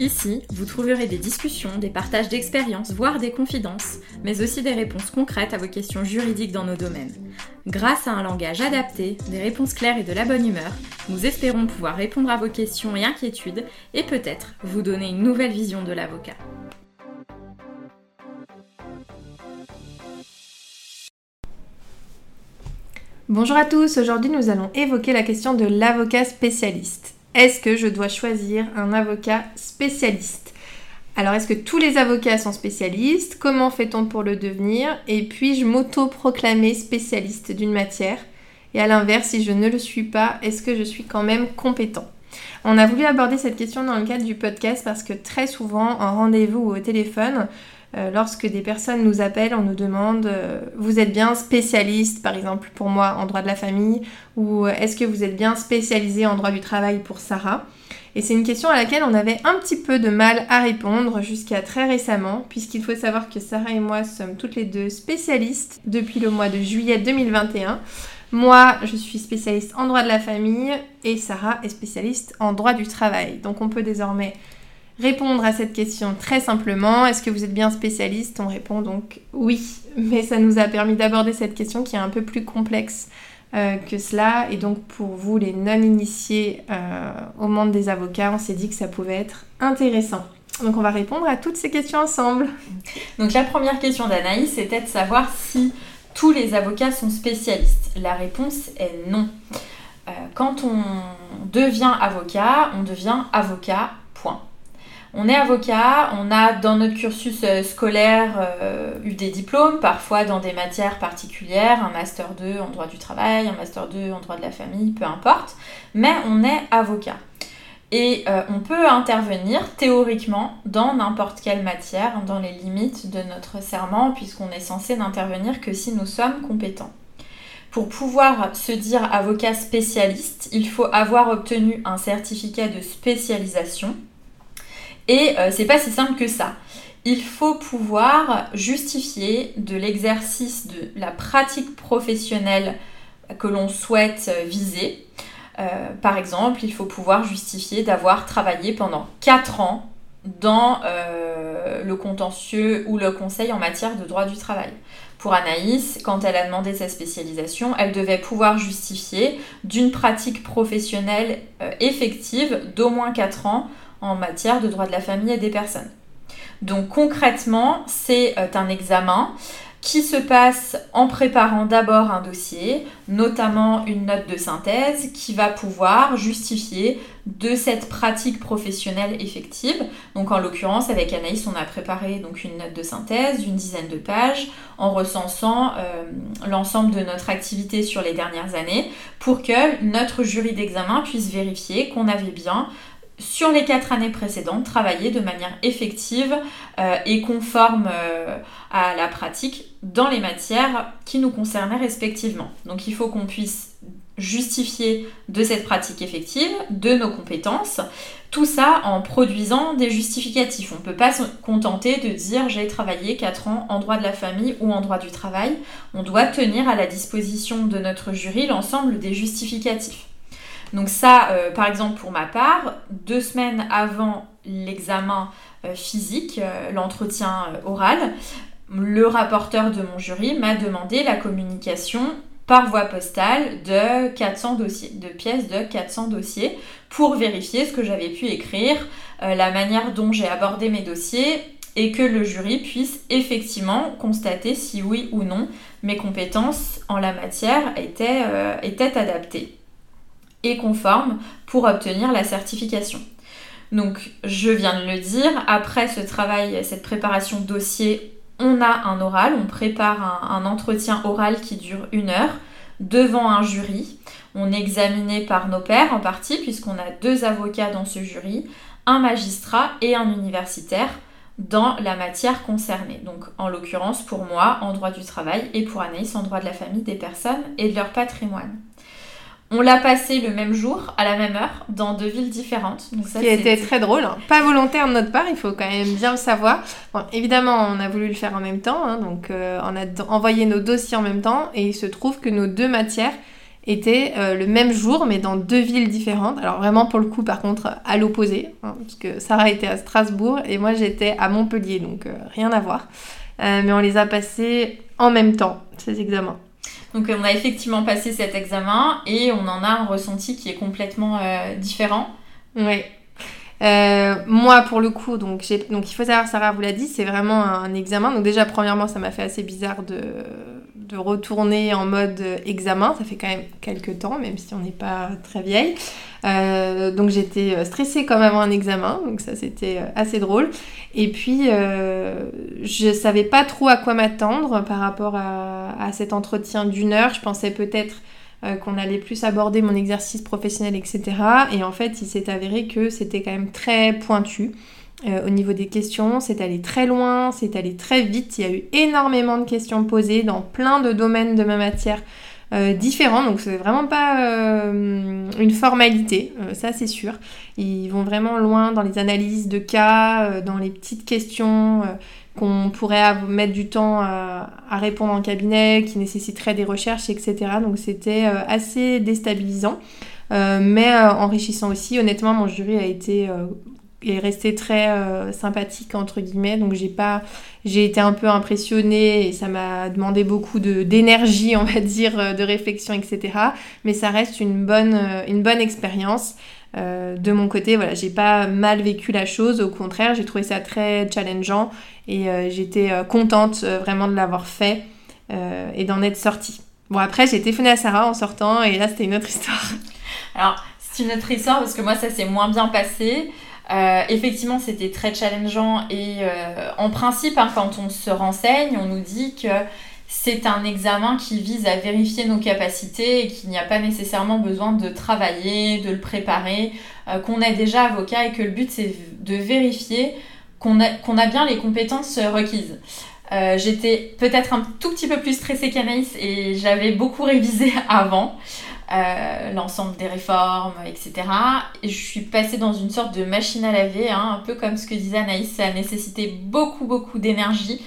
Ici, vous trouverez des discussions, des partages d'expériences, voire des confidences, mais aussi des réponses concrètes à vos questions juridiques dans nos domaines. Grâce à un langage adapté, des réponses claires et de la bonne humeur, nous espérons pouvoir répondre à vos questions et inquiétudes et peut-être vous donner une nouvelle vision de l'avocat. Bonjour à tous, aujourd'hui nous allons évoquer la question de l'avocat spécialiste. Est-ce que je dois choisir un avocat spécialiste? Alors est-ce que tous les avocats sont spécialistes? Comment fait-on pour le devenir? Et puis-je m'auto-proclamer spécialiste d'une matière? Et à l'inverse, si je ne le suis pas, est-ce que je suis quand même compétent? On a voulu aborder cette question dans le cadre du podcast parce que très souvent, en rendez-vous ou au téléphone, lorsque des personnes nous appellent, on nous demande euh, vous êtes bien spécialiste, par exemple pour moi en droit de la famille, ou euh, est-ce que vous êtes bien spécialisé en droit du travail pour Sarah? Et c'est une question à laquelle on avait un petit peu de mal à répondre jusqu'à très récemment, puisqu'il faut savoir que Sarah et moi sommes toutes les deux spécialistes depuis le mois de juillet 2021. Moi, je suis spécialiste en droit de la famille et Sarah est spécialiste en droit du travail. Donc on peut désormais répondre à cette question très simplement. Est-ce que vous êtes bien spécialiste? On répond donc oui, mais ça nous a permis d'aborder cette question qui est un peu plus complexe euh, que cela. Et donc pour vous, les non-initiés euh, au monde des avocats, on s'est dit que ça pouvait être intéressant. Donc on va répondre à toutes ces questions ensemble. Donc la première question d'Anaïs, c'était de savoir si tous les avocats sont spécialistes. La réponse est non. Euh, quand on devient avocat, on devient avocat. On est avocat, on a dans notre cursus euh, scolaire euh, eu des diplômes, parfois dans des matières particulières, un master 2 en droit du travail, un master 2 en droit de la famille, peu importe, mais on est avocat. Et euh, on peut intervenir théoriquement dans n'importe quelle matière, dans les limites de notre serment, puisqu'on est censé n'intervenir que si nous sommes compétents. Pour pouvoir se dire avocat spécialiste, il faut avoir obtenu un certificat de spécialisation et euh, c'est pas si simple que ça. Il faut pouvoir justifier de l'exercice de la pratique professionnelle que l'on souhaite viser. Euh, par exemple, il faut pouvoir justifier d'avoir travaillé pendant 4 ans dans euh, le contentieux ou le conseil en matière de droit du travail. Pour Anaïs, quand elle a demandé sa spécialisation, elle devait pouvoir justifier d'une pratique professionnelle effective d'au moins 4 ans en matière de droit de la famille et des personnes. Donc concrètement, c'est euh, un examen qui se passe en préparant d'abord un dossier, notamment une note de synthèse qui va pouvoir justifier de cette pratique professionnelle effective. Donc en l'occurrence avec Anaïs, on a préparé donc une note de synthèse d'une dizaine de pages en recensant euh, l'ensemble de notre activité sur les dernières années pour que notre jury d'examen puisse vérifier qu'on avait bien sur les quatre années précédentes, travailler de manière effective euh, et conforme euh, à la pratique dans les matières qui nous concernaient respectivement. Donc il faut qu'on puisse justifier de cette pratique effective, de nos compétences, tout ça en produisant des justificatifs. On ne peut pas se contenter de dire j'ai travaillé 4 ans en droit de la famille ou en droit du travail. On doit tenir à la disposition de notre jury l'ensemble des justificatifs. Donc ça, euh, par exemple pour ma part, deux semaines avant l'examen euh, physique, euh, l'entretien oral, le rapporteur de mon jury m'a demandé la communication par voie postale de 400 dossiers, de pièces de 400 dossiers pour vérifier ce que j'avais pu écrire, la manière dont j'ai abordé mes dossiers et que le jury puisse effectivement constater si oui ou non mes compétences en la matière étaient adaptées et conforme pour obtenir la certification. Donc je viens de le dire, après ce travail, cette préparation dossier, on a un oral, on prépare un, entretien oral qui dure une heure devant un jury. On est examiné par nos pairs en partie, puisqu'on a deux avocats dans ce jury, un magistrat et un universitaire dans la matière concernée. Donc en l'occurrence pour moi en droit du travail et pour Anaïs en droit de la famille des personnes et de leur patrimoine. On l'a passé le même jour, à la même heure, dans deux villes différentes. Donc ça, Ce qui a été très drôle. Hein. Pas volontaire de notre part, il faut quand même bien le savoir. Bon, évidemment, on a voulu le faire en même temps, hein, donc euh, on a envoyé nos dossiers en même temps, et il se trouve que nos deux matières étaient euh, le même jour, mais dans deux villes différentes. Alors vraiment, pour le coup, par contre, à l'opposé, hein, parce que Sarah était à Strasbourg et moi j'étais à Montpellier, donc euh, rien à voir. mais on les a passés en même temps, ces examens. Donc on a effectivement passé cet examen et on en a un ressenti qui est complètement euh, différent. Oui. Euh, moi, pour le coup, donc, donc il faut savoir, Sarah vous l'a dit, c'est vraiment un examen. Donc déjà, premièrement, ça m'a fait assez bizarre de, de retourner en mode examen. Ça fait quand même quelques temps, même si on n'est pas très vieille. Euh, donc j'étais euh, stressée comme avant un examen, donc ça c'était euh, assez drôle. Et puis je savais pas trop à quoi m'attendre par rapport à, cet entretien d'une heure. Je pensais peut-être qu'on allait plus aborder mon exercice professionnel, etc. Et en fait, il s'est avéré que c'était quand même très pointu. Au niveau des questions, c'est allé très loin, c'est allé très vite. Il y a eu énormément de questions posées dans plein de domaines de ma matière euh, différents, donc c'est vraiment pas euh, une formalité, euh, ça c'est sûr. Ils vont vraiment loin dans les analyses de cas, dans les petites questions qu'on pourrait mettre du temps à, répondre en cabinet, qui nécessiteraient des recherches, etc. Donc c'était assez déstabilisant, mais enrichissant aussi. Honnêtement, mon jury a été est resté très euh, sympathique entre guillemets. Donc j'ai pas j'ai été un peu impressionnée et ça m'a demandé beaucoup d'énergie on va dire euh, de réflexion etc mais ça reste une bonne euh, une bonne expérience. De mon côté voilà j'ai pas mal vécu la chose. Au contraire j'ai trouvé ça très challengeant et j'étais contente vraiment de l'avoir fait et d'en être sortie. Bon après j'ai téléphoné à Sarah en sortant et là c'était une autre histoire. Alors c'est une autre histoire parce que moi ça s'est moins bien passé euh, effectivement, c'était très challengeant et euh, en principe, hein, quand on se renseigne, on nous dit que c'est un examen qui vise à vérifier nos capacités et qu'il n'y a pas nécessairement besoin de travailler, de le préparer, euh, qu'on est déjà avocat et que le but c'est de vérifier qu'on a, qu'on a bien les compétences requises. J'étais peut-être un tout petit peu plus stressée qu'Anaïs et j'avais beaucoup révisé avant. Euh, l'ensemble des réformes, etc. Et je suis passée dans une sorte de machine à laver, hein, un peu comme ce que disait Anaïs, ça a nécessité beaucoup, beaucoup d'énergie.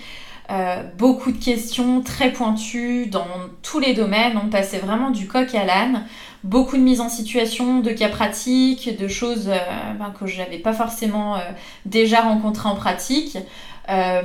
Euh, beaucoup de questions très pointues dans tous les domaines. On passait vraiment du coq à l'âne. Beaucoup de mise en situation, de cas pratiques, de choses euh, ben, que je n'avais pas forcément déjà rencontrées en pratique. Euh,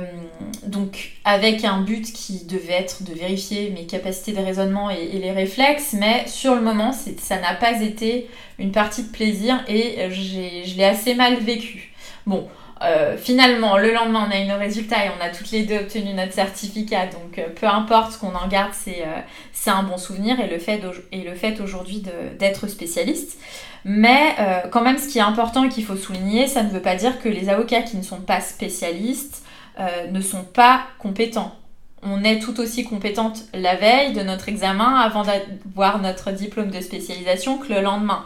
donc avec un but qui devait être de vérifier mes capacités de raisonnement et, les réflexes, mais sur le moment, ça n'a pas été une partie de plaisir et je l'ai assez mal vécu. Bon, euh, finalement, le lendemain, on a eu nos résultats et on a toutes les deux obtenu notre certificat. Donc, euh, peu importe ce qu'on en garde, c'est un bon souvenir et le fait, et le fait aujourd'hui d'être spécialiste. Mais quand même, ce qui est important et qu'il faut souligner, ça ne veut pas dire que les avocats qui ne sont pas spécialistes euh, ne sont pas compétents. On est tout aussi compétente la veille de notre examen avant d'avoir notre diplôme de spécialisation que le lendemain.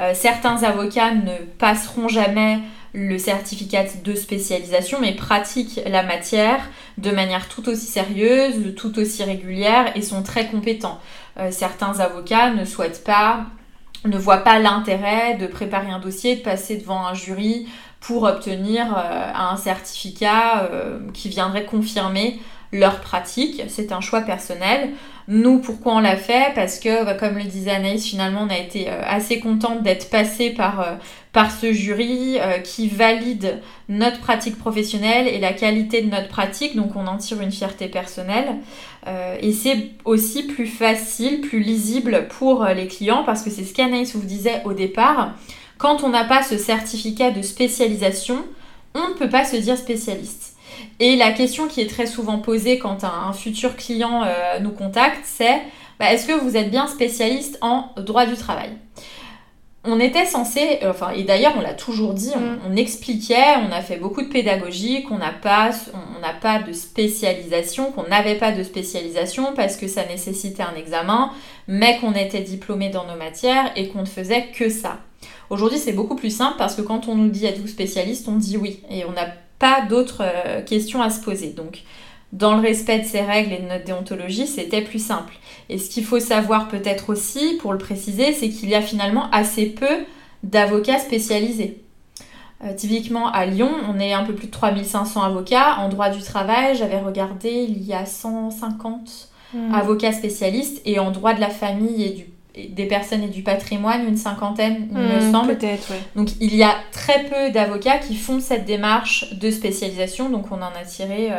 Euh, certains avocats ne passeront jamais le certificat de spécialisation, mais pratiquent la matière de manière tout aussi sérieuse, tout aussi régulière et sont très compétents. Euh, certains avocats ne souhaitent pas, ne voient pas l'intérêt de préparer un dossier, de passer devant un jury pour obtenir euh, un certificat euh, qui viendrait confirmer leur pratique. C'est un choix personnel. Nous, pourquoi on l'a fait? Parce que, bah, comme le disait Anaïs, finalement, on a été euh, assez contente d'être passé par, par ce jury qui valide notre pratique professionnelle et la qualité de notre pratique. Donc, on en tire une fierté personnelle. et c'est aussi plus facile, plus lisible pour les clients parce que c'est ce qu'Anaïs vous disait au départ. Quand on n'a pas ce certificat de spécialisation, on ne peut pas se dire spécialiste. Et la question qui est très souvent posée quand un, futur client euh, nous contacte, c'est bah, est-ce que vous êtes bien spécialiste en droit du travail? On était censé, euh, enfin, et d'ailleurs on l'a toujours dit, on, mm. expliquait, on a fait beaucoup de pédagogie, qu'on n'a pas, on n'a pas de spécialisation, qu'on n'avait pas de spécialisation parce que ça nécessitait un examen, mais qu'on était diplômé dans nos matières et qu'on ne faisait que ça. Aujourd'hui, c'est beaucoup plus simple parce que quand on nous dit êtes-vous spécialiste, on dit oui et on n'a pas d'autres euh, questions à se poser. Donc, dans le respect de ces règles et de notre déontologie, c'était plus simple. Et ce qu'il faut savoir peut-être aussi, pour le préciser, c'est qu'il y a finalement assez peu d'avocats spécialisés. Euh, typiquement à Lyon, on est un peu plus de 3500 avocats. En droit du travail, j'avais regardé, il y a 150 hmm. avocats spécialistes. Et en droit de la famille et du des personnes et du patrimoine, une cinquantaine, il me hmm, semble. Peut-être, Donc il y a très peu d'avocats qui font cette démarche de spécialisation, donc on en a tiré euh,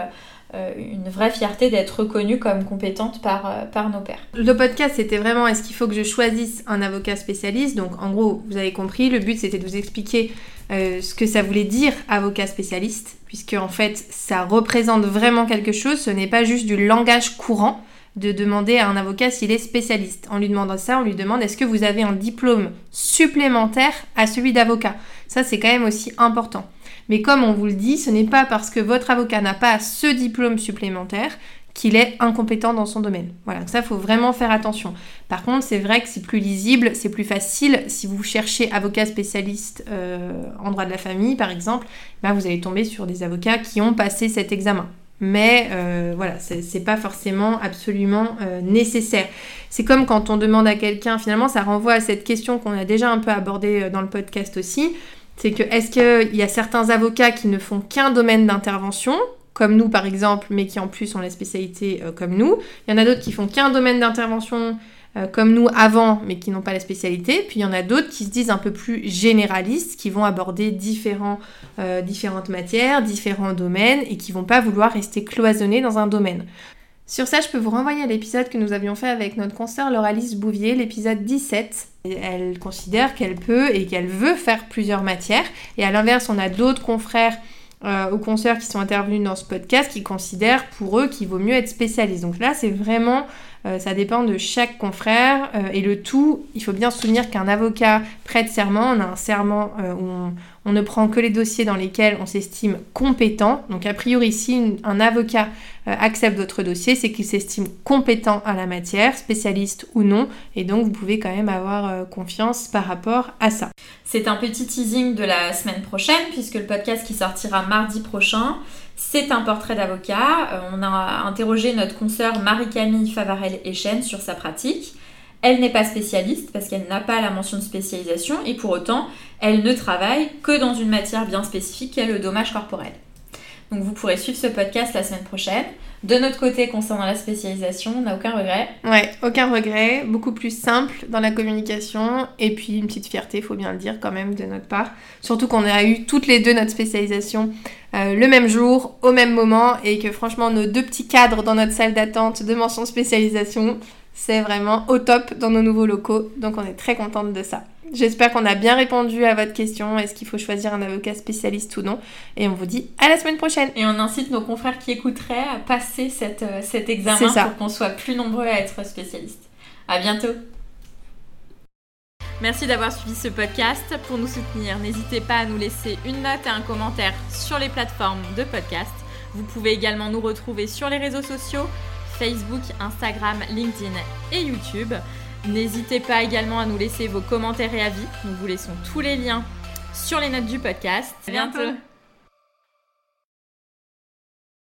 euh, une vraie fierté d'être reconnue comme compétente par, euh, par nos pairs. Le podcast, c'était vraiment est-ce qu'il faut que je choisisse un avocat spécialiste? Donc en gros, vous avez compris, le but c'était de vous expliquer ce que ça voulait dire avocat spécialiste, puisque en fait ça représente vraiment quelque chose, ce n'est pas juste du langage courant de demander à un avocat s'il est spécialiste. En lui demandant ça, on lui demande est-ce que vous avez un diplôme supplémentaire à celui d'avocat? Ça, c'est quand même aussi important. Mais comme on vous le dit, ce n'est pas parce que votre avocat n'a pas ce diplôme supplémentaire qu'il est incompétent dans son domaine. Voilà, ça, il faut vraiment faire attention. Par contre, c'est vrai que c'est plus lisible, c'est plus facile. Si vous cherchez avocat spécialiste euh, en droit de la famille, par exemple, ben, vous allez tomber sur des avocats qui ont passé cet examen mais euh, voilà, c'est pas forcément absolument euh, nécessaire. C'est comme quand on demande à quelqu'un, finalement, ça renvoie à cette question qu'on a déjà un peu abordée euh, dans le podcast aussi. C'est que est-ce qu'il y a certains avocats qui ne font qu'un domaine d'intervention, comme nous par exemple, mais qui en plus ont la spécialité comme nous Il y en a d'autres qui font qu'un domaine d'intervention euh, comme nous avant, mais qui n'ont pas la spécialité. Puis il y en a d'autres qui se disent un peu plus généralistes, qui vont aborder différents, euh, différentes matières, différents domaines, et qui vont pas vouloir rester cloisonnés dans un domaine. Sur ça, je peux vous renvoyer à l'épisode que nous avions fait avec notre consoeur Lauralice Bouvier, l'épisode 17. Elle considère qu'elle peut et qu'elle veut faire plusieurs matières. Et à l'inverse, on a d'autres confrères euh, consoeurs qui sont intervenus dans ce podcast qui considèrent pour eux qu'il vaut mieux être spécialiste. Donc là, c'est vraiment euh, ça dépend de chaque confrère. Euh, et le tout, il faut bien se souvenir qu'un avocat prête serment, on a un serment euh, où on, ne prend que les dossiers dans lesquels on s'estime compétent. Donc a priori, si un avocat accepte votre dossier, c'est qu'il s'estime compétent à la matière, spécialiste ou non. Et donc vous pouvez quand même avoir confiance par rapport à ça. C'est un petit teasing de la semaine prochaine, puisque le podcast qui sortira mardi prochain c'est un portrait d'avocat. Euh, on a interrogé notre consoeur Marie-Camille Favarel-Echen sur sa pratique. Elle n'est pas spécialiste parce qu'elle n'a pas la mention de spécialisation et pour autant, elle ne travaille que dans une matière bien spécifique qui est le dommage corporel. Donc vous pourrez suivre ce podcast la semaine prochaine. De notre côté, concernant la spécialisation, on n'a aucun regret. Ouais, aucun regret, beaucoup plus simple dans la communication et puis une petite fierté, il faut bien le dire quand même de notre part. Surtout qu'on a eu toutes les deux notre spécialisation euh, le même jour, au même moment et que franchement nos deux petits cadres dans notre salle d'attente de mention spécialisation, c'est vraiment au top dans nos nouveaux locaux. Donc on est très contente de ça. J'espère qu'on a bien répondu à votre question. Est-ce qu'il faut choisir un avocat spécialiste ou non? Et on vous dit à la semaine prochaine. Et on incite nos confrères qui écouteraient à passer cette, euh, cet examen pour qu'on soit plus nombreux à être spécialistes. À bientôt. Merci d'avoir suivi ce podcast. Pour nous soutenir, n'hésitez pas à nous laisser une note et un commentaire sur les plateformes de podcast. Vous pouvez également nous retrouver sur les réseaux sociaux Facebook, Instagram, LinkedIn et YouTube. N'hésitez pas également à nous laisser vos commentaires et avis. Nous vous laissons tous les liens sur les notes du podcast. À bientôt.